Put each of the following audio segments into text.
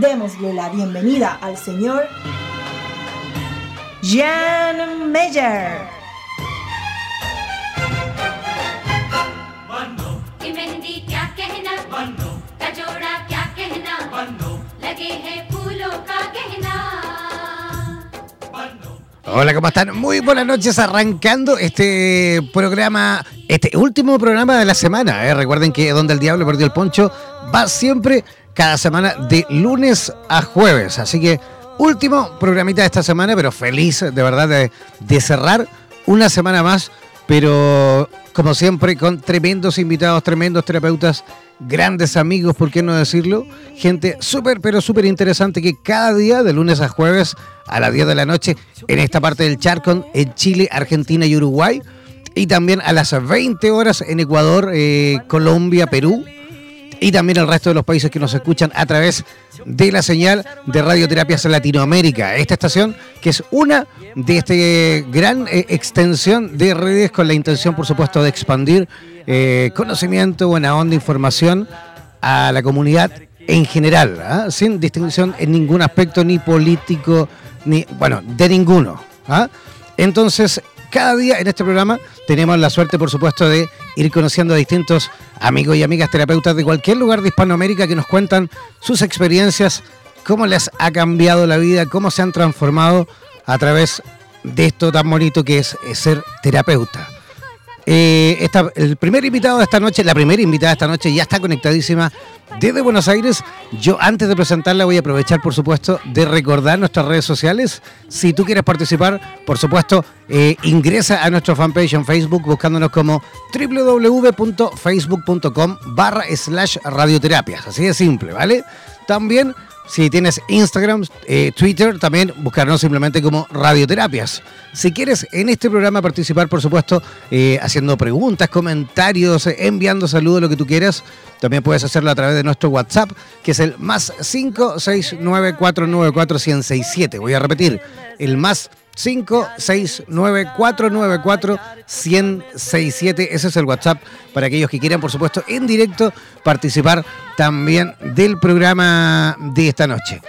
Démosle la bienvenida al señor Jan Meyer. Hola, ¿cómo están? Muy buenas noches, arrancando este programa, este último programa de la semana. ¿eh? Recuerden que Donde el Diablo perdió el poncho va siempre cada semana de lunes a jueves. Así que último programita de esta semana, pero feliz de verdad de, de cerrar una semana más, pero como siempre con tremendos invitados, tremendos terapeutas grandes amigos, ¿por qué no decirlo? Gente súper, pero súper interesante que cada día, de lunes a jueves, a las 10 de la noche, en esta parte del charco, en Chile, Argentina y Uruguay, y también a las 20 horas en Ecuador, eh, Colombia, Perú, y también el resto de los países que nos escuchan a través de la señal de Radioterapias Latinoamérica. Esta estación que es una de esta gran eh, extensión de redes con la intención, por supuesto, de expandir eh, conocimiento, buena onda, información a la comunidad en general, ¿ah? sin distinción en ningún aspecto, ni político, ni, bueno, de ninguno. ¿ah? Entonces, cada día en este programa tenemos la suerte, por supuesto, de ir conociendo a distintos amigos y amigas terapeutas de cualquier lugar de Hispanoamérica que nos cuentan sus experiencias, cómo les ha cambiado la vida, cómo se han transformado a través de esto tan bonito que es ser terapeuta. Eh, el primer invitado de esta noche, la primera invitada de esta noche ya está conectadísima desde Buenos Aires. Yo antes de presentarla voy a aprovechar, por supuesto, de recordar nuestras redes sociales. Si tú quieres participar, por supuesto, eh, ingresa a nuestro fanpage en Facebook buscándonos como www.facebook.com barra slash radioterapias. Así de simple, ¿vale? También si tienes Instagram, eh, Twitter, también buscarnos simplemente como Radioterapias. Si quieres en este programa participar, por supuesto, eh, haciendo preguntas, comentarios, enviando saludos, lo que tú quieras, también puedes hacerlo a través de nuestro WhatsApp, que es el más 569494167. Voy a repetir, el más 569-494-1067. Ese es el WhatsApp para aquellos que quieran, por supuesto, en directo participar también del programa de esta noche.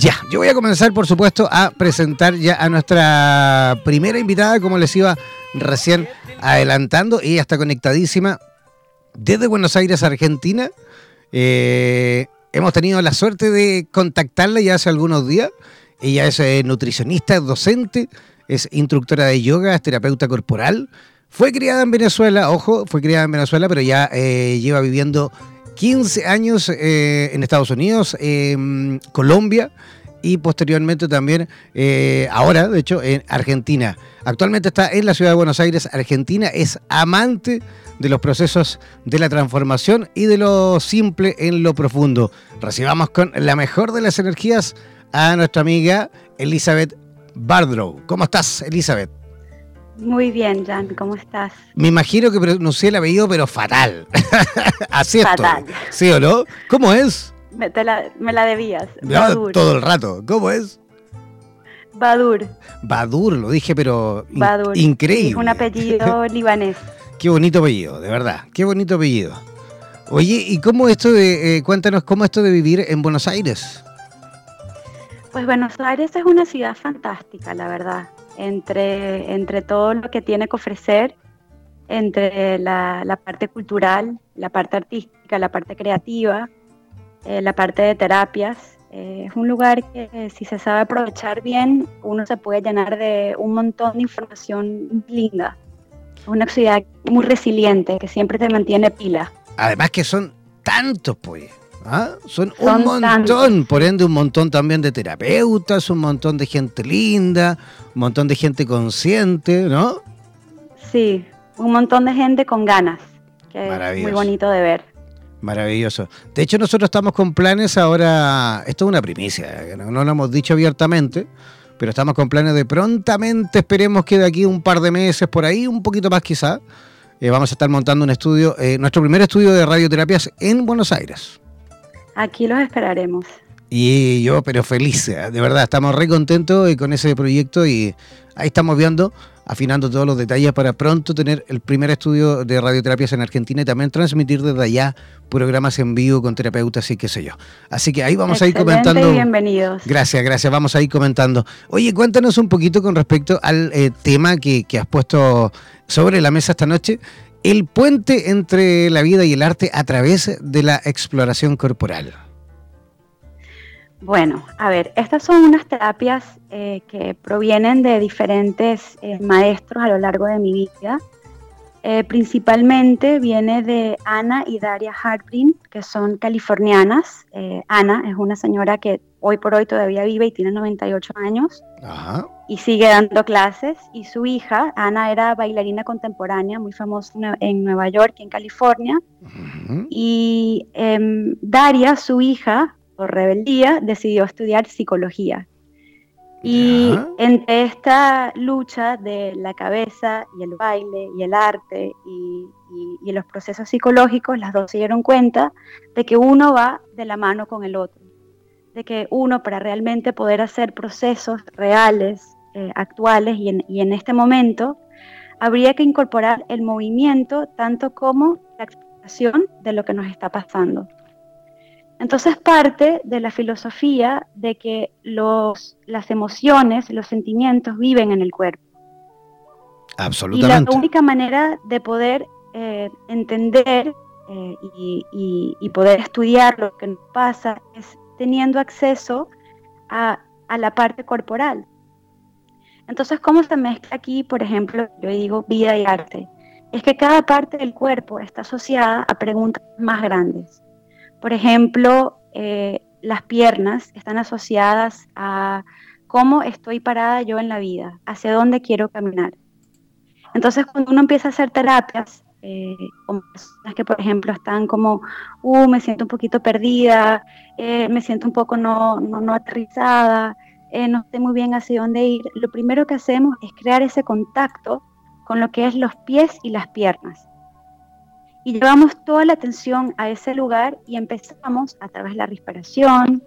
Ya, yo voy a comenzar, por supuesto, a presentar ya a nuestra primera invitada, como les iba recién adelantando. Ella está conectadísima desde Buenos Aires, Argentina. Eh, hemos tenido la suerte de contactarla ya hace algunos días. Ella es eh, nutricionista, docente, es instructora de yoga, es terapeuta corporal. Fue criada en Venezuela, ojo, fue criada en Venezuela, pero ya eh, lleva viviendo 15 años eh, en Estados Unidos, en Colombia y posteriormente también, ahora, de hecho, en Argentina. Actualmente está en la ciudad de Buenos Aires, Argentina, es amante de los procesos de la transformación y de lo simple en lo profundo. Recibamos con la mejor de las energías a nuestra amiga Elizabeth Bardrow. ¿Cómo estás, Elizabeth? Muy bien, Jan, ¿cómo estás? Me imagino que pronuncié el apellido, pero fatal. Así es. Fatal. ¿Sí o no? ¿Cómo es? Me, la, me la debías. todo el rato. ¿Cómo es? Badur. Badur, lo dije, pero increíble. un apellido libanés. Qué bonito apellido, de verdad. Qué bonito apellido. Oye, ¿y cómo esto de, eh, cuéntanos, cómo esto de vivir en Buenos Aires? Pues Buenos Aires es una ciudad fantástica, la verdad. Entre, entre todo lo que tiene que ofrecer, entre la, parte cultural, la parte artística, la parte creativa, eh, la parte de terapias. Eh, es un lugar que si se sabe aprovechar bien, uno se puede llenar de un montón de información linda. Es una ciudad muy resiliente, que siempre te mantiene pila. Además que son tantos, pues. ¿Ah? Son, un montón, por ende un montón también de terapeutas, un montón de gente linda, un montón de gente consciente, ¿no? Sí, un montón de gente con ganas, que es muy bonito de ver. Maravilloso. De hecho, nosotros estamos con planes ahora, esto es una primicia, no, no lo hemos dicho abiertamente, pero estamos con planes de prontamente, esperemos que de aquí un par de meses por ahí, un poquito más quizá, eh, vamos a estar montando un estudio, eh, nuestro primer estudio de radioterapias en Buenos Aires. Aquí los esperaremos. Y yo, pero feliz, eh, de verdad, estamos re contentos con ese proyecto y ahí estamos viendo, afinando todos los detalles para pronto tener el primer estudio de radioterapias en Argentina y también transmitir desde allá programas en vivo con terapeutas y qué sé yo. Así que ahí vamos a ir comentando. bienvenidos. Gracias, gracias. Vamos a ir comentando. Oye, cuéntanos un poquito con respecto al tema que, que has puesto sobre la mesa esta noche, el puente entre la vida y el arte a través de la exploración corporal. Bueno, a ver, estas son unas terapias eh, que provienen de diferentes eh, maestros a lo largo de mi vida. Eh, principalmente viene de Ana y Daria Harbin, que son californianas. Ana es una señora que hoy por hoy todavía vive y tiene 98 años. Ajá y sigue dando clases. Y su hija, Ana, era bailarina contemporánea, muy famosa en Nueva York y en California. Y em, Daria, su hija, por rebeldía, decidió estudiar psicología. Y entre esta lucha de la cabeza y el baile y el arte y, y los procesos psicológicos, las dos se dieron cuenta de que uno va de la mano con el otro de que uno para realmente poder hacer procesos reales eh, actuales y en, este momento, habría que incorporar el movimiento tanto como la explicación de lo que nos está pasando. Entonces parte de la filosofía de que los, las emociones, los sentimientos viven en el cuerpo. Absolutamente. Y la única manera de poder eh, entender eh, y, y, poder estudiar lo que nos pasa es teniendo acceso a, a la parte corporal. Entonces, ¿cómo se mezcla aquí, por ejemplo, yo digo vida y arte? Es que cada parte del cuerpo está asociada a preguntas más grandes. Por ejemplo, eh, las piernas están asociadas a cómo estoy parada yo en la vida, hacia dónde quiero caminar. Entonces, cuando uno empieza a hacer terapias, eh, con personas que, por ejemplo, están como, uh, me siento un poquito perdida, eh, me siento un poco no, no, no aterrizada, eh, no sé muy bien hacia dónde ir, lo primero que hacemos es crear ese contacto con lo que es los pies y las piernas. Y llevamos toda la atención a ese lugar y empezamos a través de la respiración,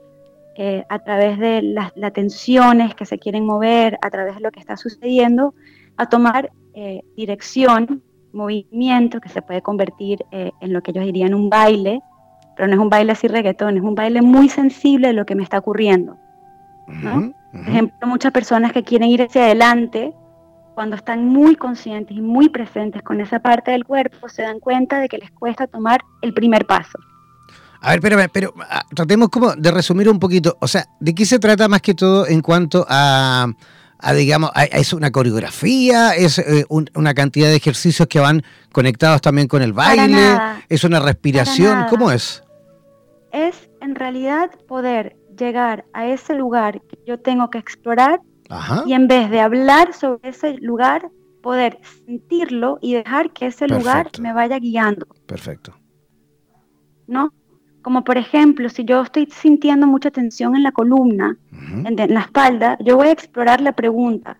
eh, a través de las, tensiones que se quieren mover, a través de lo que está sucediendo, a tomar eh, dirección, movimiento que se puede convertir en lo que yo diría en un baile, pero no es un baile así reggaetón, es un baile muy sensible de lo que me está ocurriendo. Por ejemplo, muchas personas que quieren ir hacia adelante, cuando están muy conscientes y muy presentes con esa parte del cuerpo, se dan cuenta de que les cuesta tomar el primer paso. A ver, pero, pero ah, tratemos como de resumir un poquito. O sea, ¿de qué se trata más que todo en cuanto a, digamos, es una coreografía, es eh, una cantidad de ejercicios que van conectados también con el baile, es una respiración, ¿cómo es? Es en realidad poder llegar a ese lugar que yo tengo que explorar y en vez de hablar sobre ese lugar, poder sentirlo y dejar que ese lugar me vaya guiando. Perfecto. ¿No? Como por ejemplo, si yo estoy sintiendo mucha tensión en la columna, en, la espalda, yo voy a explorar la pregunta,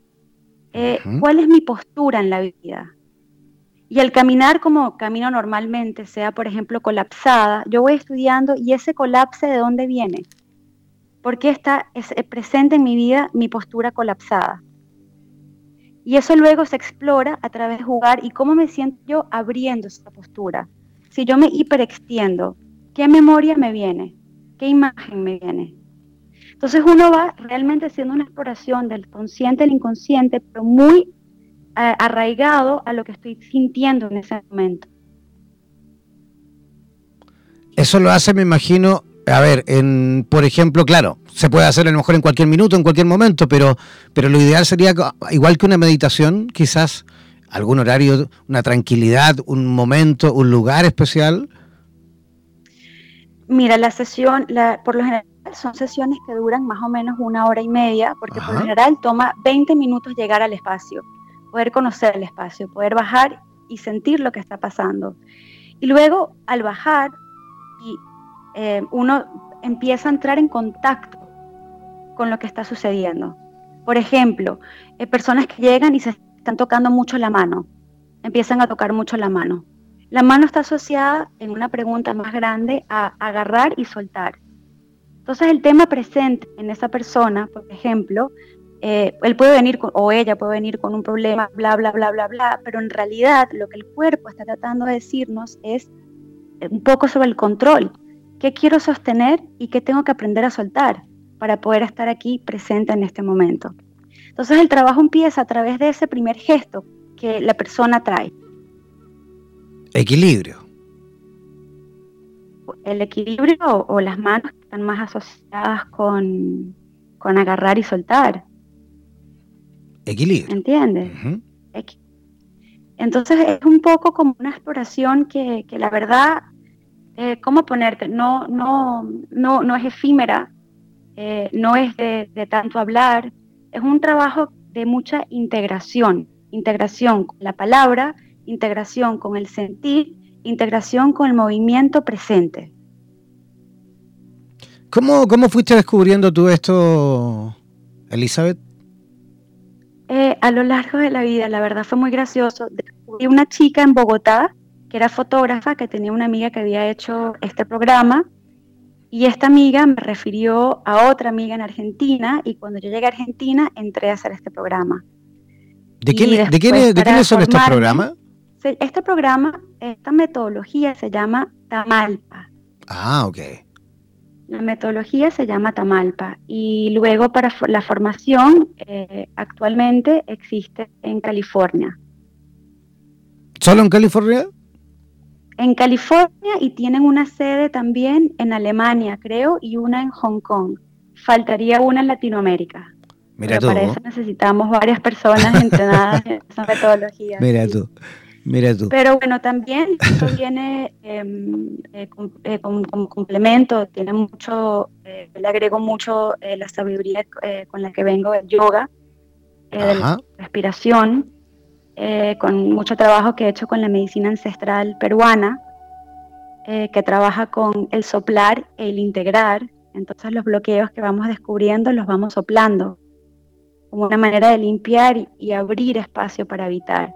eh, ¿cuál es mi postura en la vida? Y el caminar como camino normalmente, sea por ejemplo colapsada, yo voy estudiando y ese colapse de dónde viene. ¿Por qué está es, presente en mi vida mi postura colapsada? Y eso luego se explora a través de jugar y cómo me siento yo abriendo esa postura. Si yo me hiperextiendo, ¿qué memoria me viene? ¿Qué imagen me viene? Entonces uno va realmente haciendo una exploración del consciente, del inconsciente, pero muy arraigado a lo que estoy sintiendo en ese momento. Eso lo hace, me imagino, a ver, en, por ejemplo, claro, se puede hacer a lo mejor en cualquier minuto, en cualquier momento, pero, pero lo ideal sería, igual que una meditación, quizás algún horario, una tranquilidad, un momento, un lugar especial. Mira, la sesión, la, por lo general son sesiones que duran más o menos una hora y media, porque por lo general toma 20 minutos llegar al espacio poder conocer el espacio, poder bajar y sentir lo que está pasando. Y luego, al bajar, y, eh, uno empieza a entrar en contacto con lo que está sucediendo. Por ejemplo, eh, personas que llegan y se están tocando mucho la mano, empiezan a tocar mucho la mano. La mano está asociada en una pregunta más grande a agarrar y soltar. Entonces el tema presente en esa persona, por ejemplo, eh, él puede venir o ella puede venir con un problema, bla, bla, bla, bla, bla, pero en realidad lo que el cuerpo está tratando de decirnos es eh, un poco sobre el control. ¿Qué quiero sostener y qué tengo que aprender a soltar para poder estar aquí presente en este momento? Entonces el trabajo empieza a través de ese primer gesto que la persona trae. Equilibrio. El equilibrio o, las manos están más asociadas con, con agarrar y soltar Equilibrio. ¿Entiendes? Entonces es un poco como una exploración que, la verdad, eh, ¿cómo ponerte? No, no, no, no es efímera, eh, no es de, tanto hablar, es un trabajo de mucha integración, integración con la palabra, integración con el sentir, integración con el movimiento presente. ¿Cómo, cómo fuiste descubriendo tú esto, Elizabeth? Eh, a lo largo de la vida, la verdad fue muy gracioso. Descubrí una chica en Bogotá que era fotógrafa, que tenía una amiga que había hecho este programa y esta amiga me refirió a otra amiga en Argentina y cuando yo llegué a Argentina entré a hacer este programa. ¿De, quién, ¿de, quiénes son estos programas? Este programa, esta metodología se llama Tamalpa. Ah, ok. La metodología se llama Tamalpa y luego para la formación eh, actualmente existe en California. ¿Solo en California? En California y tienen una sede también en Alemania, creo, y una en Hong Kong. Faltaría una en Latinoamérica. Mira Pero Para eso necesitamos varias personas entrenadas en esa metodología. Mira tú. Mira tú. Pero bueno, también esto viene em, eh, eh, como, complemento, tiene mucho, eh, le agrego mucho la sabiduría con la que vengo del yoga, de la respiración, con mucho trabajo que he hecho con la medicina ancestral peruana, que trabaja con el soplar e el integrar. Entonces los bloqueos que vamos descubriendo los vamos soplando, como una manera de limpiar y abrir espacio para habitar.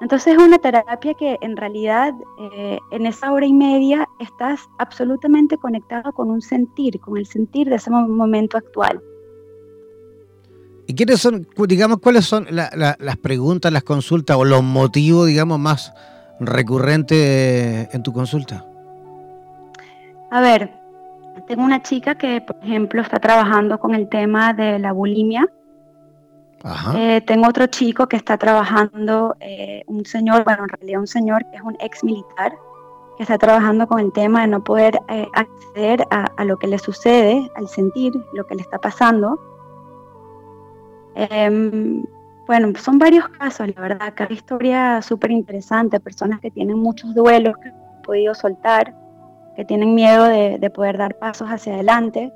Entonces es una terapia que en realidad eh, en esa hora y media estás absolutamente conectado con un sentir, con el sentir de ese momento actual. ¿Y quiénes son, digamos, cuáles son las preguntas, las consultas o los motivos, digamos, más recurrentes en tu consulta? A ver, tengo una chica que, por ejemplo, está trabajando con el tema de la bulimia eh, tengo otro chico que está trabajando, eh, un señor, bueno, en realidad un señor que es un ex militar, que está trabajando con el tema de no poder eh, acceder a, lo que le sucede, al sentir lo que le está pasando. Em, bueno, son varios casos, la verdad, cada historia súper interesante, personas que tienen muchos duelos que han podido soltar, que tienen miedo de, de poder dar pasos hacia adelante.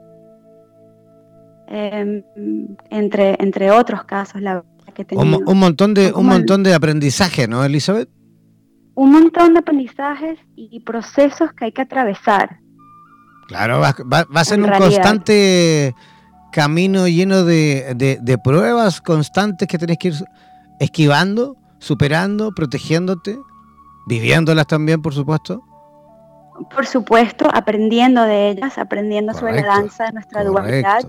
Em, entre, entre otros casos, la que un, un, montón de un montón de aprendizaje, ¿no, Elizabeth? Un montón de aprendizajes y procesos que hay que atravesar. Claro, va, va, a ser un constante camino lleno de, de, pruebas constantes que tenés que ir esquivando superando, protegiéndote, viviéndolas también, por supuesto. Por supuesto, aprendiendo de ellas, aprendiendo sobre la danza de nuestra dualidad,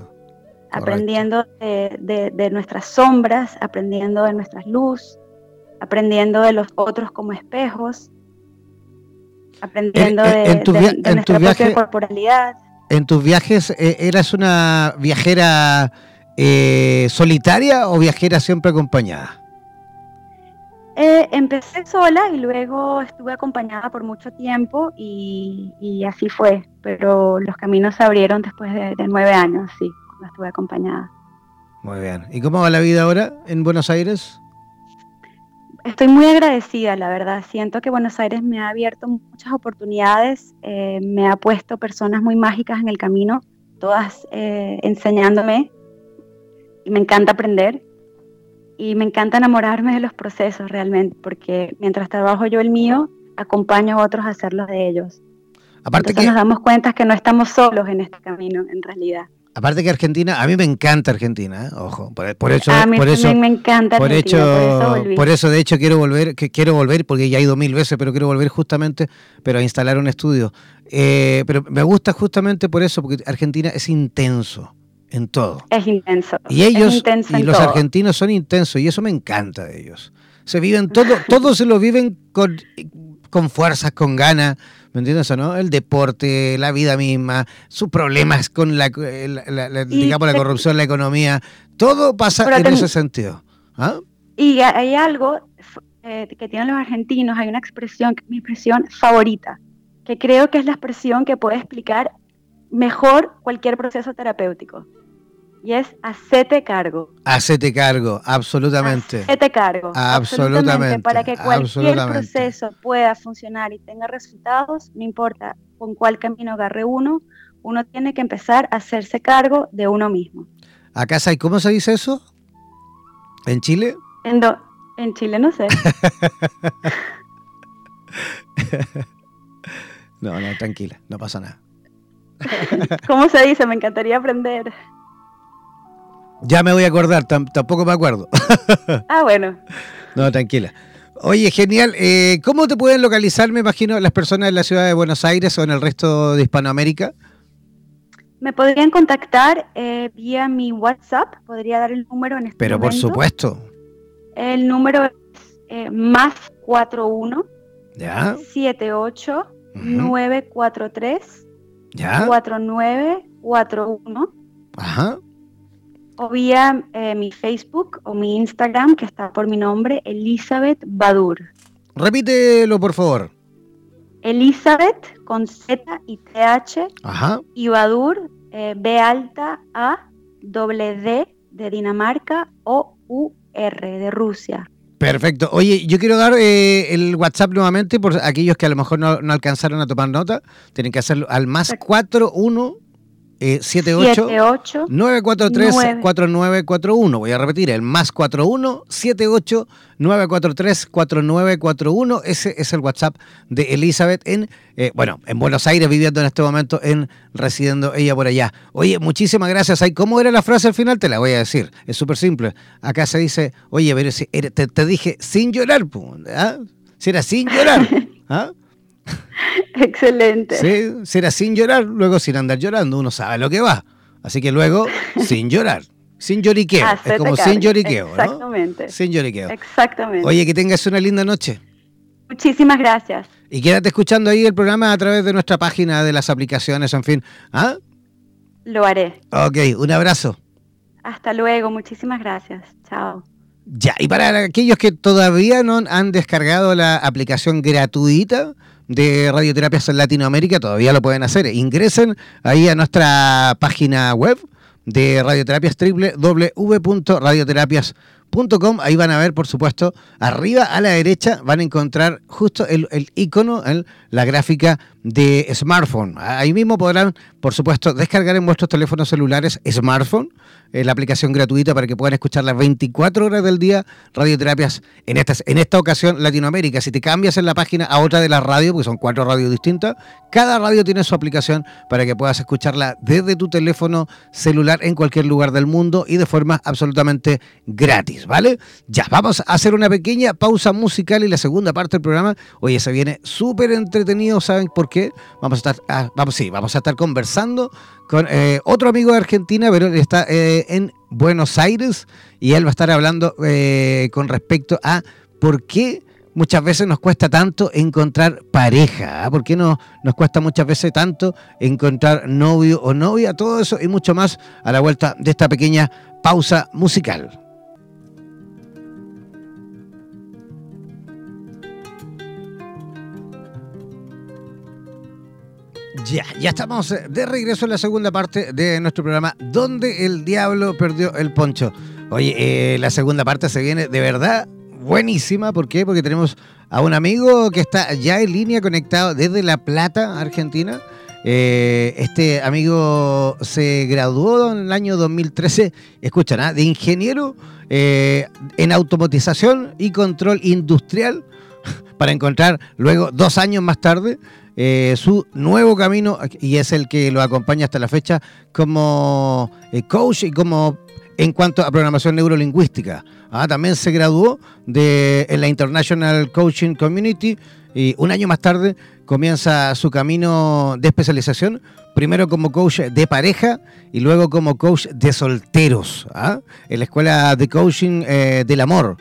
aprendiendo de, de, nuestras sombras, aprendiendo de nuestras luz, aprendiendo de los otros como espejos, aprendiendo de, nuestra propia corporalidad. ¿En tus viajes eh, eras una viajera eh, solitaria o viajera siempre acompañada? Eh, empecé sola y luego estuve acompañada por mucho tiempo y, así fue, pero los caminos se abrieron después de, nueve años, sí, cuando estuve acompañada. Muy bien. ¿Y cómo va la vida ahora en Buenos Aires? Estoy muy agradecida, la verdad. Siento que Buenos Aires me ha abierto muchas oportunidades, eh, me ha puesto personas muy mágicas en el camino, todas eh, enseñándome. Y me encanta aprender y me encanta enamorarme de los procesos realmente, porque mientras trabajo yo el mío, acompaño a otros a hacer los de ellos. Aparte Entonces nos damos cuenta que no estamos solos en este camino, en realidad. Aparte que Argentina, a mí me encanta Argentina, ¿eh? ojo, por, eso, a mí por eso, me encanta por, hecho, por eso, de hecho quiero volver, que quiero volver porque ya he ido mil veces, pero quiero volver justamente, pero a instalar un estudio. Eh, pero me gusta justamente por eso, porque Argentina es intenso en todo. Es intenso. Y ellos, y los argentinos son intensos, y eso me encanta de ellos. Se viven todo, todos se lo viven con, con fuerzas, con ganas, ¿me entiendes o no? El deporte, la vida misma, sus problemas con la, digamos, la corrupción, la economía, todo pasa en ese sentido. ¿ah? Y hay algo eh, que tienen los argentinos, hay una expresión, mi expresión favorita, que creo que es la expresión que puede explicar mejor cualquier proceso terapéutico y es hacete cargo. Hacete cargo, absolutamente. Hacete cargo. Absolutamente. Para que cualquier proceso pueda funcionar y tenga resultados, no importa con cuál camino agarre uno, uno tiene que empezar a hacerse cargo de uno mismo. Acá, ¿y cómo se dice eso? ¿En Chile? En, en Chile no sé. no, no, tranquila, no pasa nada. ¿Cómo se dice? Me encantaría aprender. Ya me voy a acordar, tampoco me acuerdo. ah, bueno. No, tranquila. Oye, genial. Eh, ¿Cómo te pueden localizar, me imagino, las personas en la ciudad de Buenos Aires o en el resto de Hispanoamérica? Me podrían contactar eh, vía mi WhatsApp. Podría dar el número en este Pero por supuesto. El número es eh, más 41 ¿Ya? 78 943 ¿Ya? 4941. Ajá o vía eh, mi Facebook o mi Instagram, que está por mi nombre, Elizabeth Badur. Repítelo, por favor. Elizabeth con Z y TH. Ajá. Y Badur, eh, B alta A, doble D de Dinamarca o U R de Rusia. Perfecto. Oye, yo quiero dar eh, el WhatsApp nuevamente por aquellos que a lo mejor no, alcanzaron a tomar nota. Tienen que hacerlo al más 41 eh, 78, 943 4941. Voy a repetir, el más 41 78 943 4941. Ese es el WhatsApp de Elizabeth en, eh, bueno, en Buenos Aires, viviendo en este momento, en residiendo ella por allá. Oye, muchísimas gracias. ¿Cómo era la frase al final? Te la voy a decir. Es súper simple. Acá se dice, oye, pero si, te, te, dije sin llorar, ¿ah? Si era sin llorar. ¿ah? Excelente. Sí, será sin llorar, luego sin andar llorando, uno sabe lo que va. Así que luego, sin llorar. Sin lloriqueo. es como sin lloriqueo, Exactamente. Sin lloriqueo. Exactamente. Oye, que tengas una linda noche. Muchísimas gracias. Y quédate escuchando ahí el programa a través de nuestra página, de las aplicaciones, en fin. ¿Ah? Lo haré. Ok, un abrazo. Hasta luego, muchísimas gracias. Chao. Ya, y para aquellos que todavía no han descargado la aplicación gratuita, de radioterapias en Latinoamérica, todavía lo pueden hacer. Ingresen ahí a nuestra página web de radioterapias www.radioterapias.com. Ahí van a ver, por supuesto, arriba a la derecha van a encontrar justo el, el icono, la gráfica de smartphone. Ahí mismo podrán, por supuesto, descargar en vuestros teléfonos celulares smartphone eh, la aplicación gratuita para que puedan escuchar las 24 horas del día radioterapias en esta, en esta ocasión Latinoamérica. Si te cambias en la página a otra de las radios, porque son cuatro radios distintas, cada radio tiene su aplicación para que puedas escucharla desde tu teléfono celular en cualquier lugar del mundo y de forma absolutamente gratis. ¿Vale? Ya, vamos a hacer una pequeña pausa musical y la segunda parte del programa, oye, se viene súper entretenido, ¿saben por qué? Vamos a estar, ah, vamos, sí, vamos a estar conversando con eh, otro amigo de Argentina, pero está eh, en Buenos Aires y él va a estar hablando eh, con respecto a por qué muchas veces nos cuesta tanto encontrar pareja, ¿ah? ¿por qué no, nos cuesta muchas veces tanto encontrar novio o novia? Todo eso y mucho más a la vuelta de esta pequeña pausa musical. Ya, ya estamos de regreso en la segunda parte de nuestro programa, donde el diablo perdió el poncho. Oye, eh, la segunda parte se viene de verdad buenísima. ¿Por qué? Porque tenemos a un amigo que está ya en línea conectado desde La Plata, Argentina. Eh, este amigo se graduó en el año 2013, escuchan, ¿ah? de ingeniero eh, en automatización y control industrial para encontrar luego, dos años más tarde, eh, su nuevo camino y es el que lo acompaña hasta la fecha como coach y como en cuanto a programación neurolingüística. Ah, también se graduó de, en la International Coaching Community y un año más tarde comienza su camino de especialización, primero como coach de pareja y luego como coach de solteros, ¿ah? en la Escuela de Coaching eh, del Amor.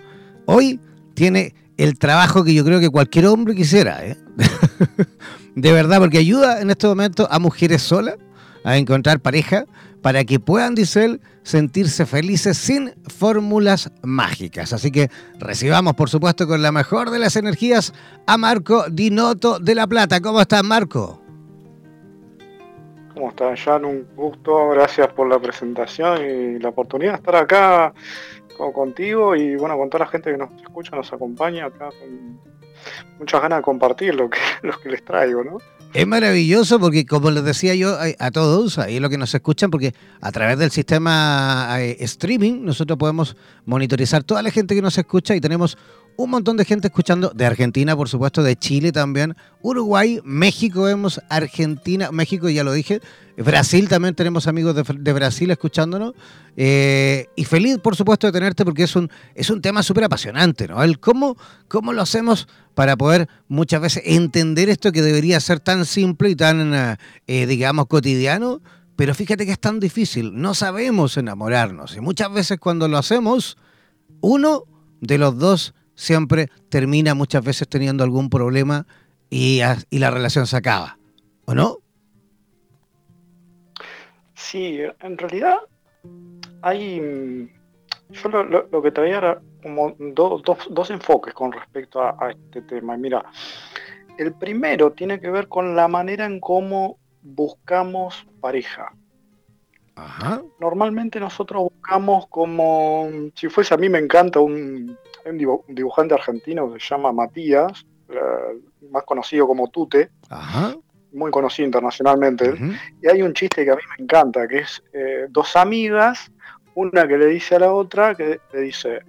Hoy tiene el trabajo que yo creo que cualquier hombre quisiera, ¿eh? de verdad, porque ayuda en este momento a mujeres solas a encontrar pareja para que puedan, dice él, sentirse felices sin fórmulas mágicas. Así que recibamos, por supuesto, con la mejor de las energías a Marco Dinoto de La Plata. ¿Cómo estás, Marco? ¿Cómo estás, Jan? Un gusto, gracias por la presentación y la oportunidad de estar acá contigo y bueno, con toda la gente que nos escucha, nos acompaña acá con muchas ganas de compartir lo que, lo que les traigo, ¿no? Es maravilloso porque, como les decía yo a, todos, ahí lo que nos escuchan, porque a través del sistema eh, streaming nosotros podemos monitorizar toda la gente que nos escucha y tenemos un montón de gente escuchando de Argentina, por supuesto, de Chile también, Uruguay, México vemos, Argentina, México ya lo dije, Brasil también tenemos amigos de, Brasil escuchándonos. Eh, y feliz, por supuesto, de tenerte porque es un, es un tema súper apasionante, ¿no? El cómo, cómo lo hacemos para poder muchas veces entender esto que debería ser tan simple y tan, eh, digamos, cotidiano. Pero fíjate que es tan difícil, no sabemos enamorarnos. Y muchas veces cuando lo hacemos, uno de los dos siempre termina muchas veces teniendo algún problema y, y la relación se acaba. ¿O no? Sí, en realidad hay. Yo lo, que traía era como dos enfoques con respecto a, este tema. Mira, el primero tiene que ver con la manera en cómo buscamos pareja. Ajá. Normalmente nosotros buscamos como, si fuese a mí me encanta un, un dibujante argentino que se llama Matías, eh, más conocido como Tute, muy conocido internacionalmente. Y hay un chiste que a mí me encanta, que es eh, dos amigas, una que le dice a la otra, que le dice,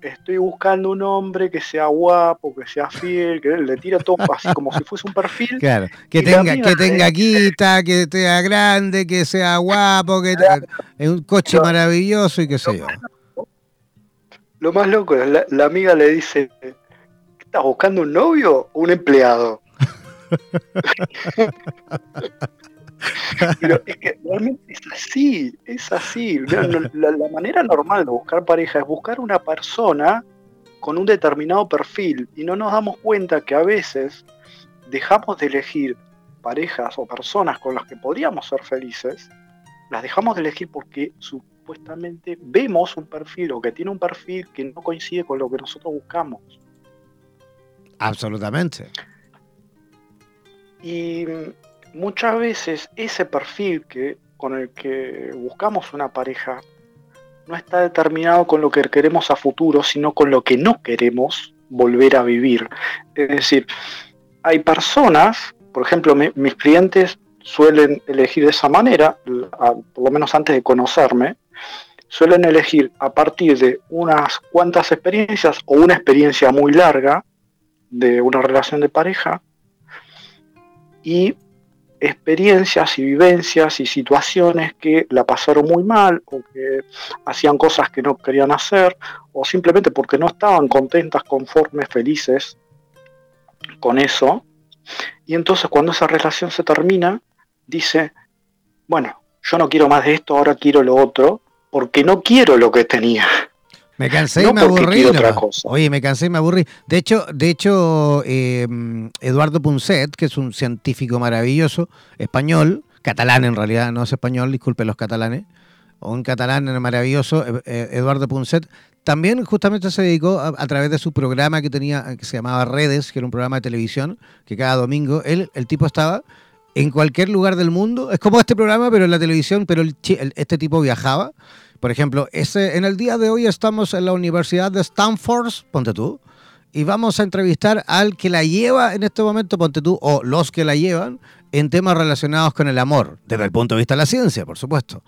estoy buscando un hombre que sea guapo, que sea fiel, que le tira todo así como si fuese un perfil. Claro, que tenga, que tenga guita, que sea grande, que sea guapo, que es un coche maravilloso y qué sé yo. Lo más loco es, la, amiga le dice, ¿estás buscando un novio o un empleado? Es que realmente es así, es así. La, la, manera normal de buscar pareja es buscar una persona con un determinado perfil y no nos damos cuenta que a veces dejamos de elegir parejas o personas con las que podríamos ser felices, las dejamos de elegir porque su, supuestamente vemos un perfil o que tiene un perfil que no coincide con lo que nosotros buscamos. Absolutamente. Y muchas veces ese perfil que, con el que buscamos una pareja no está determinado con lo que queremos a futuro, sino con lo que no queremos volver a vivir. Es decir, hay personas, por ejemplo, mis clientes suelen elegir de esa manera, por lo menos antes de conocerme, suelen elegir a partir de unas cuantas experiencias o una experiencia muy larga de una relación de pareja y experiencias y vivencias y situaciones que la pasaron muy mal o que hacían cosas que no querían hacer o simplemente porque no estaban contentas, conformes, felices con eso. Y entonces cuando esa relación se termina, dice, bueno, yo no quiero más de esto, ahora quiero lo otro, porque no quiero lo que tenía. Me cansé y me aburrí. Oye, me cansé y me aburrí. De hecho, de hecho em, Eduardo Punset, que es un científico maravilloso, español, catalán en realidad, no es español, disculpen los catalanes, un catalán maravilloso, eh, eh, Eduardo Punset, también justamente se dedicó a, través de su programa que tenía, que se llamaba Redes, que era un programa de televisión, que cada domingo él, el tipo estaba en cualquier lugar del mundo. Es como este programa, pero en la televisión, pero este tipo viajaba por ejemplo, ese, en el día de hoy estamos en la Universidad de Stanford, ponte tú, y vamos a entrevistar al que la lleva en este momento, ponte tú, o los que la llevan, en temas relacionados con el amor, desde el punto de vista de la ciencia, por supuesto.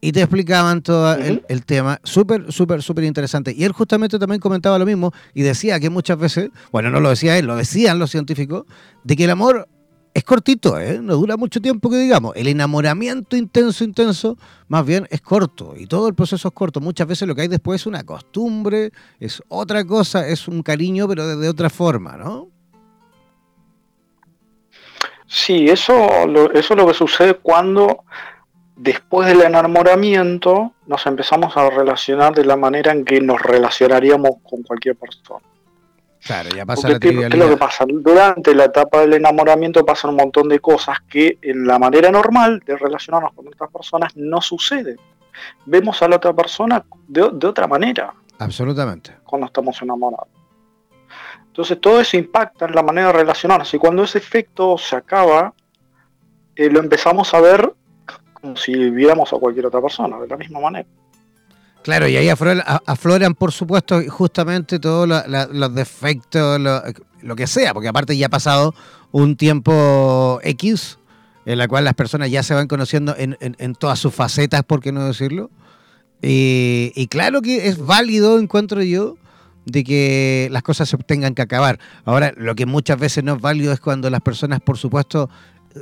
Y te explicaban todo el, el, tema, súper, súper, súper interesante. Y él justamente también comentaba lo mismo y decía que muchas veces, bueno, no lo decía él, lo decían los científicos, de que el amor es cortito, ¿eh? no dura mucho tiempo que digamos. El enamoramiento intenso, intenso, más bien es corto y todo el proceso es corto. Muchas veces lo que hay después es una costumbre, es otra cosa, es un cariño, pero de, otra forma, ¿no? Sí, eso, eso es lo que sucede cuando después del enamoramiento nos empezamos a relacionar de la manera en que nos relacionaríamos con cualquier persona. Claro, ya pasa la ¿qué, es lo que pasa? Durante la etapa del enamoramiento pasan un montón de cosas que en la manera normal de relacionarnos con otras personas no suceden. Vemos a la otra persona de, otra manera. Absolutamente. Cuando estamos enamorados. Entonces todo eso impacta en la manera de relacionarse y cuando ese efecto se acaba, eh, lo empezamos a ver como si viéramos a cualquier otra persona, de la misma manera. Claro, y ahí afloran, por supuesto, justamente todos los defectos, lo, que sea, porque aparte ya ha pasado un tiempo X en la cual las personas ya se van conociendo en, todas sus facetas, por qué no decirlo. Y, claro que es válido, encuentro yo, de que las cosas se tengan que acabar. Ahora, lo que muchas veces no es válido es cuando las personas, por supuesto,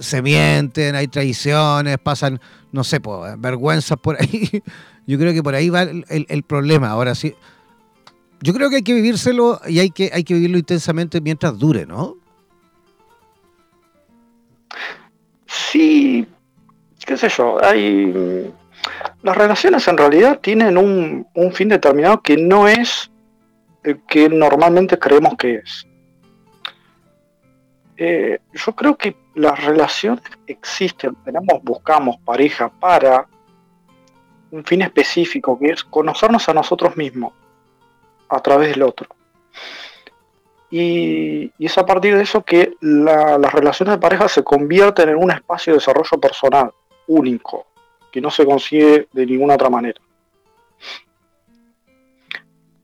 se mienten, hay traiciones, pasan, no sé, pues, vergüenzas por ahí. Yo creo que por ahí va el, problema. Ahora sí, yo creo que hay que vivírselo y hay que, hay que vivirlo intensamente mientras dure, ¿no? Sí, qué sé yo, hay... Las relaciones en realidad tienen un, un fin determinado que no es el que normalmente creemos que es. Eh, yo creo que las relaciones existen, tenemos, buscamos pareja para un fin específico, que es conocernos a nosotros mismos a través del otro. Y, es a partir de eso que las relaciones de pareja se convierten en un espacio de desarrollo personal único, que no se consigue de ninguna otra manera.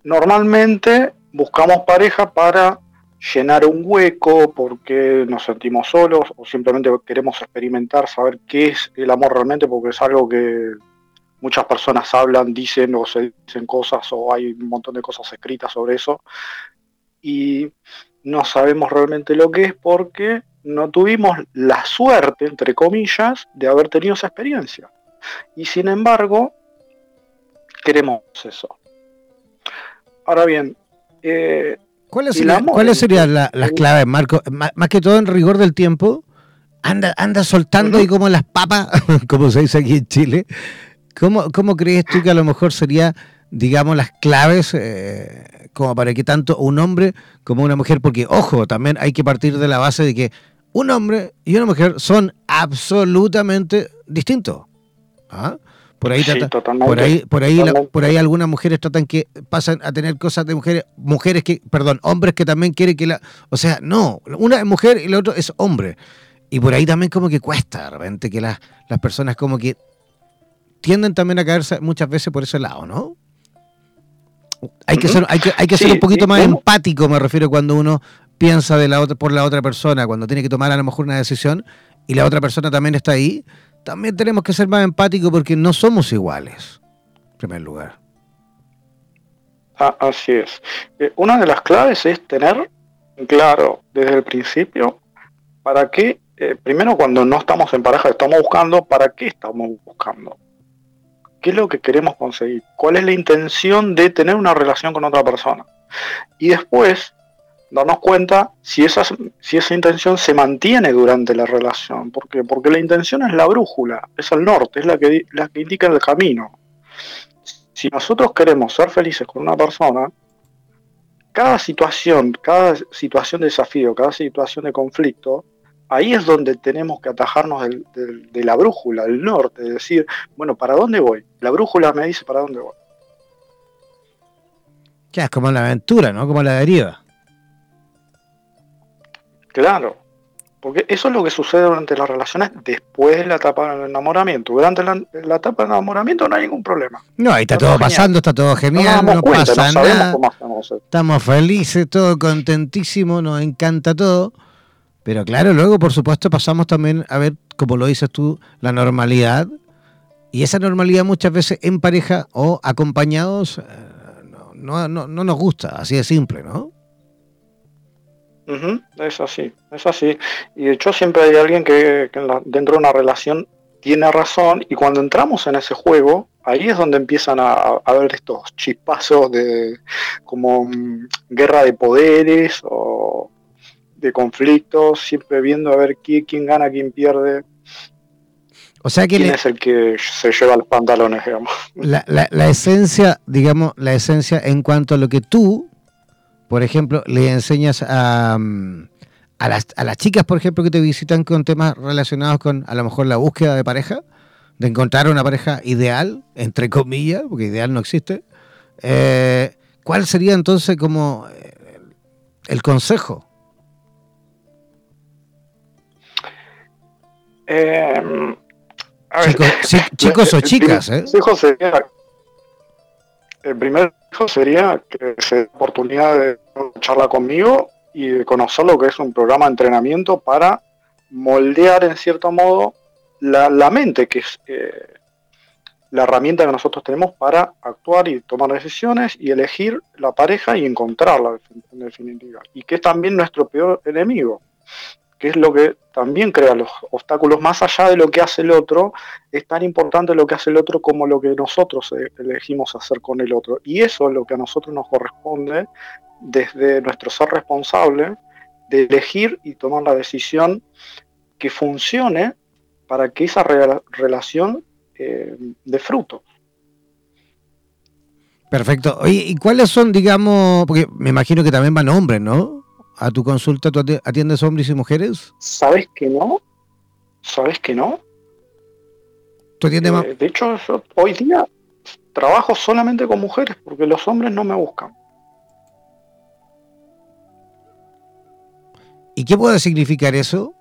Normalmente buscamos pareja para llenar un hueco porque nos sentimos solos o simplemente queremos experimentar, saber qué es el amor realmente, porque es algo que muchas personas hablan, dicen o se dicen cosas o hay un montón de cosas escritas sobre eso y no sabemos realmente lo que es porque no tuvimos la suerte, entre comillas, de haber tenido esa experiencia. Y sin embargo, queremos eso. Ahora bien, eh, ¿cuáles, serían las claves, Marco? Más, que todo en rigor del tiempo, anda, anda soltando y como las papas, como se dice aquí en Chile, ¿Cómo, ¿Cómo, crees tú que a lo mejor sería, digamos, las claves eh, como para que tanto un hombre como una mujer, porque ojo, también hay que partir de la base de que un hombre y una mujer son absolutamente distintos. ¿Ah? Por ahí, por ahí, por ahí, por ahí algunas mujeres tratan que pasan a tener cosas de mujeres, mujeres que, perdón, hombres que también quieren que la, o sea, no, una es mujer y la otra es hombre. Y por ahí también como que cuesta de repente que las, las personas como que tienden también a caerse muchas veces por ese lado, ¿no? Hay que ser, hay que, hay que ser un poquito más empático, me refiero, cuando uno piensa de la otra, por la otra persona, cuando tiene que tomar a lo mejor una decisión y la otra persona también está ahí, también tenemos que ser más empáticos porque no somos iguales, en primer lugar. Ah, así es. Eh, una de las claves es tener claro desde el principio para qué eh, primero cuando no estamos en pareja, estamos buscando, ¿para qué estamos buscando? ¿Qué es lo que queremos conseguir? ¿Cuál es la intención de tener una relación con otra persona? Y después, darnos cuenta si esa, si esa intención se mantiene durante la relación. ¿Por qué? Porque la intención es la brújula, es el norte, es la que, la que indica el camino. Si nosotros queremos ser felices con una persona, cada situación, cada situación de desafío, cada situación de conflicto, ahí es donde tenemos que atajarnos de la brújula, del norte, de decir, bueno, ¿para dónde voy? La brújula me dice para dónde voy. Ya, es como la aventura, ¿no? Como la deriva. Claro, porque eso es lo que sucede durante las relaciones después de la etapa del enamoramiento. Durante la, etapa del enamoramiento no hay ningún problema. No, ahí está, todo, pasando, está todo genial, no, pasa nada. Estamos felices, todo contentísimo, nos encanta todo. Pero claro, luego por supuesto pasamos también a ver, como lo dices tú, la normalidad. Y esa normalidad muchas veces en pareja o acompañados eh, no, no, no nos gusta, así de simple, ¿no? Es así, es así. Y de hecho siempre hay alguien que, dentro de una relación tiene razón y cuando entramos en ese juego, ahí es donde empiezan a, a ver estos chispazos de como mm, guerra de poderes o de conflictos, siempre viendo a ver quién, quién gana, quién pierde. O sea que quién es el que se lleva los pantalones, digamos. La, la, esencia, digamos, la esencia en cuanto a lo que tú, por ejemplo, le enseñas a, mm, a, las, a las chicas, por ejemplo, que te visitan con temas relacionados con a lo mejor la búsqueda de pareja, de encontrar una pareja ideal, entre comillas, porque ideal no existe. Eh, ¿Cuál sería entonces como eh, el consejo? Eh, chicos, o chicas, ¿eh? El primer hijo sería que se dé oportunidad de charla conmigo y de conocer lo que es un programa de entrenamiento para moldear en cierto modo la, mente, que es eh, la herramienta que nosotros tenemos para actuar y tomar decisiones y elegir la pareja y encontrarla en definitiva. Y que es también nuestro peor enemigo que es lo que también crea los obstáculos, más allá de lo que hace el otro, es tan importante lo que hace el otro como lo que nosotros eh, elegimos hacer con el otro. Y eso es lo que a nosotros nos corresponde desde nuestro ser responsable de elegir y tomar la decisión que funcione para que esa relación eh, de fruto. Perfecto. ¿y cuáles son, digamos, porque me imagino que también van hombres, ¿no? A tu consulta tú atiendes hombres y mujeres? ¿Sabes que no? ¿Sabes que no? ¿Tú atiendes eh, De hecho, hoy día trabajo solamente con mujeres porque los hombres no me buscan. ¿Y qué puede significar eso?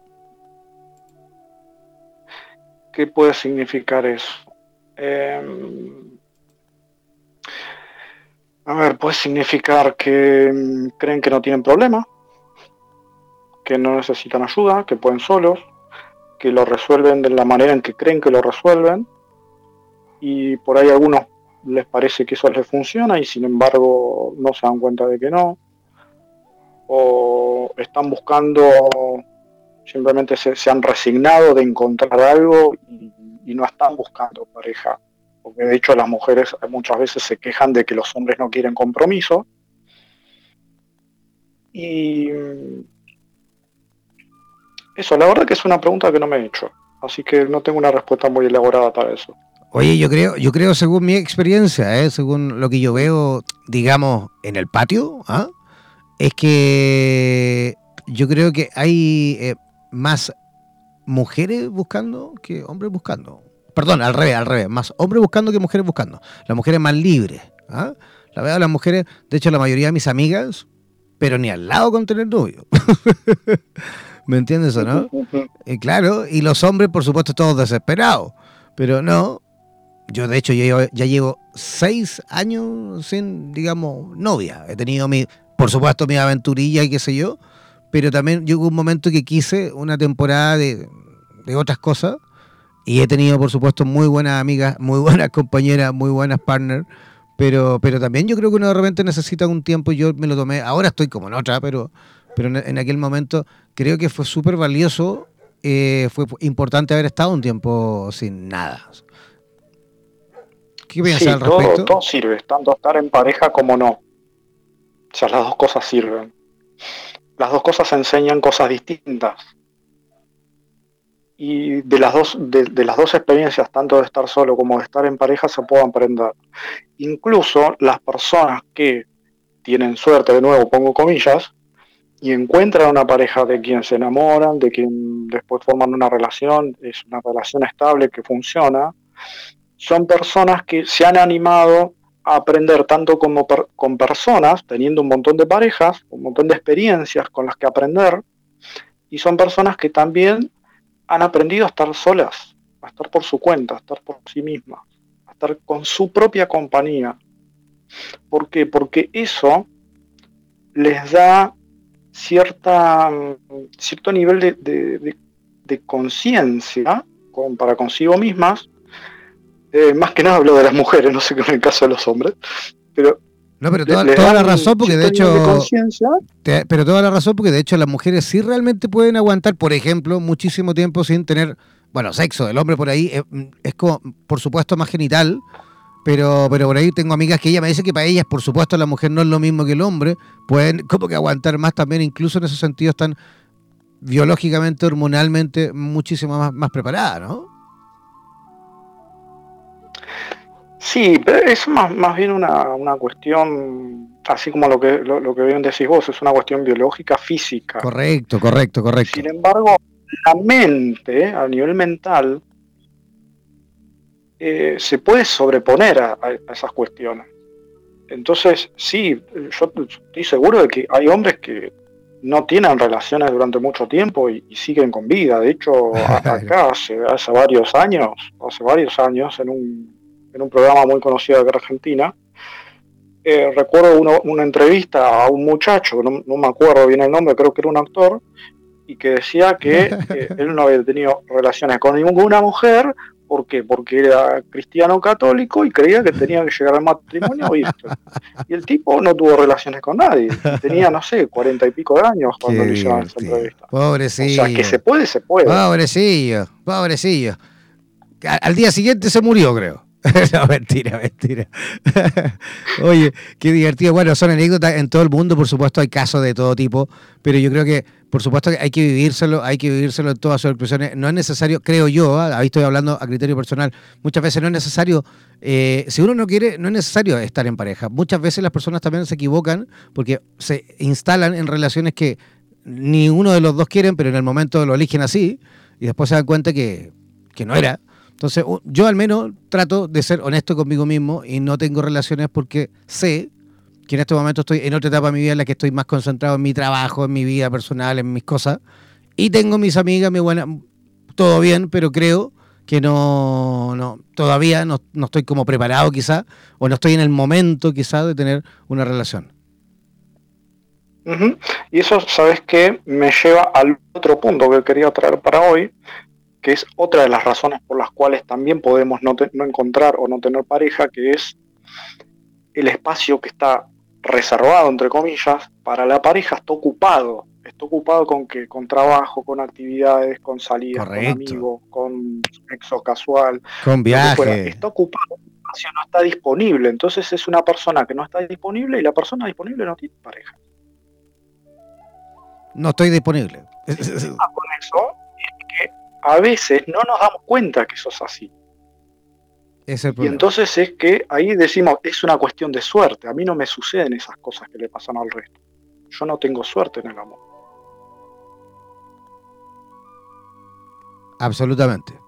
¿Qué puede significar eso? Em, a ver, puede significar que mm, creen que no tienen problema, que no necesitan ayuda, que pueden solos, que lo resuelven de la manera en que creen que lo resuelven y por ahí a algunos les parece que eso les funciona y sin embargo no se dan cuenta de que no o están buscando simplemente se, han resignado de encontrar algo y, y, no están buscando pareja porque de hecho las mujeres muchas veces se quejan de que los hombres no quieren compromiso. Y eso, la verdad que es una pregunta que no me he hecho, así que no tengo una respuesta muy elaborada para eso. Oye, yo creo, yo creo según mi experiencia, ¿eh? según lo que yo veo, digamos, en el patio, ¿ah? es que yo creo que hay eh, más mujeres buscando que hombres buscando. Perdón, al revés, al revés, más hombres buscando que mujeres buscando. Las mujeres más libres. ¿ah? La veo a las mujeres, de hecho la mayoría de mis amigas, pero ni al lado con tener novio. ¿Me entiendes o no? Y claro, y los hombres, por supuesto, todos desesperados. Pero no, yo de hecho ya llevo seis años sin, digamos, novia. He tenido mi, por supuesto, mi aventurilla y qué sé yo, pero también llegó un momento que quise una temporada de, de otras cosas y he tenido, por supuesto, muy buenas amigas, muy buenas compañeras, muy buenas partners, pero, pero también yo creo que uno de repente necesita un tiempo y yo me lo tomé, ahora estoy como en otra, pero pero en, aquel momento creo que fue súper valioso eh, fue importante haber estado un tiempo sin nada. ¿Qué piensas al respecto? Todo, sirve, tanto estar en pareja como no. O sea, las dos cosas sirven. Las dos cosas enseñan cosas distintas. Y de las dos, de, las dos experiencias, tanto de estar solo como de estar en pareja, se pueden aprender. Incluso las personas que tienen suerte, de nuevo pongo comillas, y encuentran una pareja de quien se enamoran, de quien después forman una relación, es una relación estable que funciona, son personas que se han animado a aprender tanto como con personas, teniendo un montón de parejas, un montón de experiencias con las que aprender, y son personas que también han aprendido a estar solas, a estar por su cuenta, a estar por sí mismas, a estar con su propia compañía. ¿Por qué? Porque eso les da cierta, cierto nivel de, conciencia para consigo mismas. Eh, más que nada hablo de las mujeres, no sé qué en el caso de los hombres, pero no, pero toda, la razón, porque de hecho. pero toda la razón, porque de hecho las mujeres sí realmente pueden aguantar, por ejemplo, muchísimo tiempo sin tener, bueno, sexo. El hombre por ahí es, es como, por supuesto, más genital, pero, pero por ahí tengo amigas que ella me dice que para ellas, por supuesto, la mujer no es lo mismo que el hombre, pueden como que aguantar más también, incluso en ese sentido están biológicamente, hormonalmente, muchísimo más, más preparadas, ¿no? Sí, pero es más, más bien una, una cuestión, así como lo que, lo, que bien decís vos, es una cuestión biológica, física. Correcto, correcto, correcto. Sin embargo, la mente, a nivel mental, eh, se puede sobreponer a, esas cuestiones. Entonces, sí, yo estoy seguro de que hay hombres que no tienen relaciones durante mucho tiempo y, siguen con vida. De hecho, acá hace, hace, varios años, hace varios años, en un, en un programa muy conocido de Argentina, eh, recuerdo una entrevista a un muchacho, no, no, me acuerdo bien el nombre, creo que era un actor, y que decía que eh, él no había tenido relaciones con ninguna mujer ¿Por qué? Porque era cristiano católico y creía que tenía que llegar al matrimonio y Y el tipo no tuvo relaciones con nadie. Tenía, no sé, cuarenta y pico de años cuando le hicieron esa entrevista. Pobrecillo. O sea, que se puede, se puede. Pobrecillo, pobrecillo. Al día siguiente se murió, creo. no, mentira, mentira. Oye, qué divertido. Bueno, son anécdotas en todo el mundo, por supuesto, hay casos de todo tipo, pero yo creo que, por supuesto, hay que vivírselo, hay que vivírselo en todas sus expresiones. No es necesario, creo yo, ¿ah? ahí estoy hablando a criterio personal, muchas veces no es necesario, eh, si uno no quiere, no es necesario estar en pareja. Muchas veces las personas también se equivocan porque se instalan en relaciones que ni uno de los dos quieren, pero en el momento lo eligen así y después se dan cuenta que, que no era entonces, yo al menos trato de ser honesto conmigo mismo y no tengo relaciones porque sé que en este momento estoy en otra etapa de mi vida en la que estoy más concentrado en mi trabajo, en mi vida personal, en mis cosas. Y tengo mis amigas, mi buena, todo bien, pero creo que no, no todavía no, estoy como preparado quizá, o no estoy en el momento quizá de tener una relación. Y eso, ¿sabes qué? Me lleva al otro punto que quería traer para hoy, que es otra de las razones por las cuales también podemos no, encontrar o no tener pareja, que es el espacio que está reservado, entre comillas, para la pareja está ocupado. Está ocupado con que con trabajo, con actividades, con salidas, con amigos, con sexo casual. Con viaje. Está ocupado, el espacio no está disponible. Entonces es una persona que no está disponible y la persona disponible no tiene pareja. No estoy disponible. Ah, con eso a veces no nos damos cuenta que eso es así. y entonces es que ahí decimos, es una cuestión de suerte. A mí no me suceden esas cosas que le pasan al resto. Yo no tengo suerte en el amor. Absolutamente.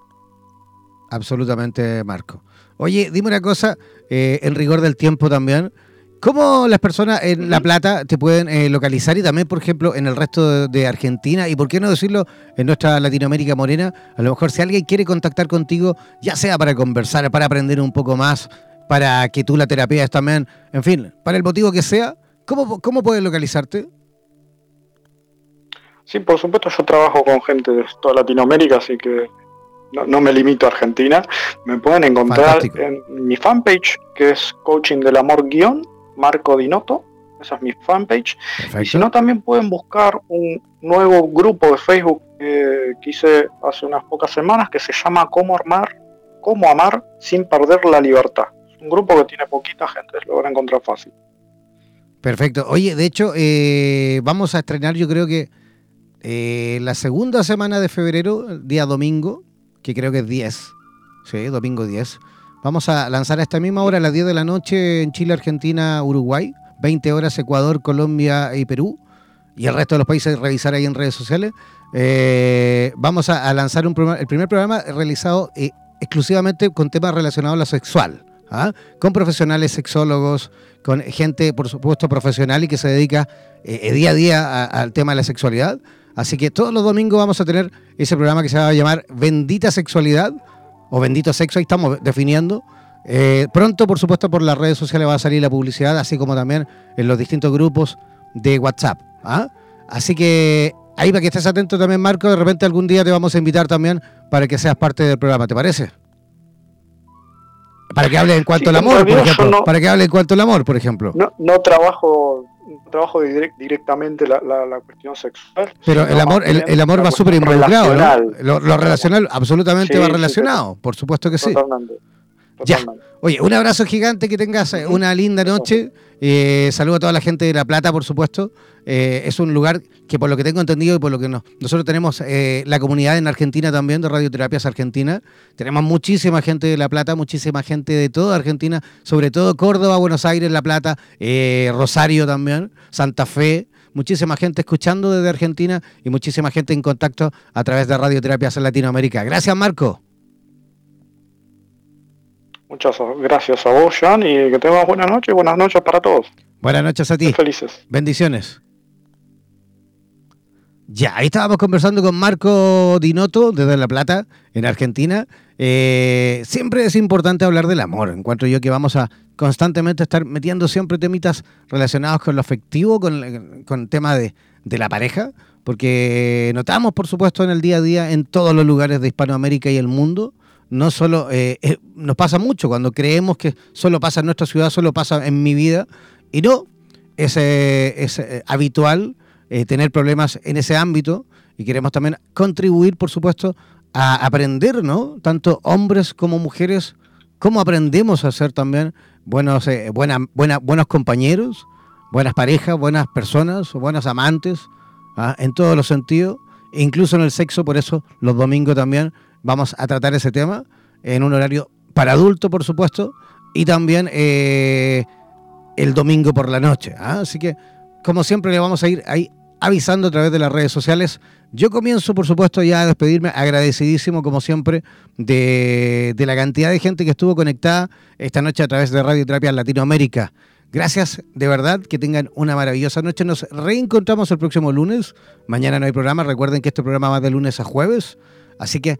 Absolutamente, Marco. Oye, dime una cosa, eh, en rigor del tiempo también. ¿Cómo las personas en La Plata te pueden eh, localizar y también, por ejemplo, en el resto de, Argentina y, por qué no decirlo, en nuestra Latinoamérica morena? A lo mejor si alguien quiere contactar contigo, ya sea para conversar, para aprender un poco más, para que tú la terapias también, en fin, para el motivo que sea, ¿cómo, cómo puedes localizarte? Sí, por supuesto, yo trabajo con gente de toda Latinoamérica, así que no, me limito a Argentina. Me pueden encontrar en mi fanpage, que es Coaching del Amor Guión Marco Dinotto, esa es mi fanpage. Y si no, también pueden buscar un nuevo grupo de Facebook que, hice hace unas pocas semanas que se llama Cómo Armar, Cómo Amar sin perder la libertad. Es un grupo que tiene poquita gente, lo van a encontrar fácil. Perfecto. Oye, de hecho, eh, vamos a estrenar, yo creo que eh, la segunda semana de febrero, día domingo, que creo que es 10. Sí, domingo 10. Vamos a lanzar a esta misma hora, a las 10 de la noche, en Chile, Argentina, Uruguay. 20 horas Ecuador, Colombia y Perú. Y el resto de los países revisar ahí en redes sociales. Eh, vamos a, lanzar un el primer programa realizado exclusivamente con temas relacionados a lo sexual. ¿ah? Con profesionales sexólogos, con gente, por supuesto, profesional y que se dedica eh, día a día al tema de la sexualidad. Así que todos los domingos vamos a tener ese programa que se va a llamar Bendita Sexualidad o Bendito Sexo, ahí estamos definiendo. Eh, pronto, por supuesto, por las redes sociales va a salir la publicidad, así como también en los distintos grupos de WhatsApp. ¿ah? Así que ahí para que estés atento también, Marco, de repente algún día te vamos a invitar también para que seas parte del programa, ¿te parece? Para que hable en cuanto al amor, por ejemplo. para que hable en cuanto al amor, por ejemplo. No, no trabajo trabajo directamente la, la, cuestión sexual. Pero el amor, el, amor va súper involucrado, ¿no? Lo, relacional absolutamente va relacionado, por supuesto que sí. Ya. Oye, un abrazo gigante, que tengas eh, una linda noche. Eh, saludo a toda la gente de La Plata, por supuesto. Eh, es un lugar que por lo que tengo entendido y por lo que no, nosotros tenemos la comunidad en Argentina también de Radioterapias Argentina. Tenemos muchísima gente de La Plata, muchísima gente de toda Argentina, sobre todo Córdoba, Buenos Aires, La Plata, Rosario también, Santa Fe. Muchísima gente escuchando desde Argentina y muchísima gente en contacto a través de Radioterapias en Latinoamérica. Gracias, Marco. Muchas gracias a vos, Jan, y que tengas buenas noches y buenas noches para todos. Buenas noches a ti. felices. Bendiciones. Ya, ahí estábamos conversando con Marco Dinoto desde La Plata, en Argentina. Eh, siempre es importante hablar del amor. Encuentro yo que vamos a constantemente estar metiendo siempre temitas relacionados con lo afectivo, con, el tema de, de la pareja, porque notamos, por supuesto, en el día a día, en todos los lugares de Hispanoamérica y el mundo, no solo, eh, eh, nos pasa mucho cuando creemos que solo pasa en nuestra ciudad, solo pasa en mi vida, y no, es, eh, habitual tener problemas en ese ámbito y queremos también contribuir, por supuesto, a aprender, ¿no? Tanto hombres como mujeres, cómo aprendemos a ser también buenos, buenos compañeros, buenas parejas, buenas personas, buenas amantes, ¿ah? en todos los sentidos, e incluso en el sexo, por eso los domingos también vamos a tratar ese tema en un horario para adulto, por supuesto, y también eh, el domingo por la noche. ¿ah? Así que, como siempre, le vamos a ir ahí avisando a través de las redes sociales. Yo comienzo, por supuesto, ya a despedirme, agradecidísimo, como siempre, de, de la cantidad de gente que estuvo conectada esta noche a través de Radio Terapia Latinoamérica. Gracias, de verdad, que tengan una maravillosa noche. Nos reencontramos el próximo lunes. Mañana no hay programa. Recuerden que este programa va de lunes a jueves. Así que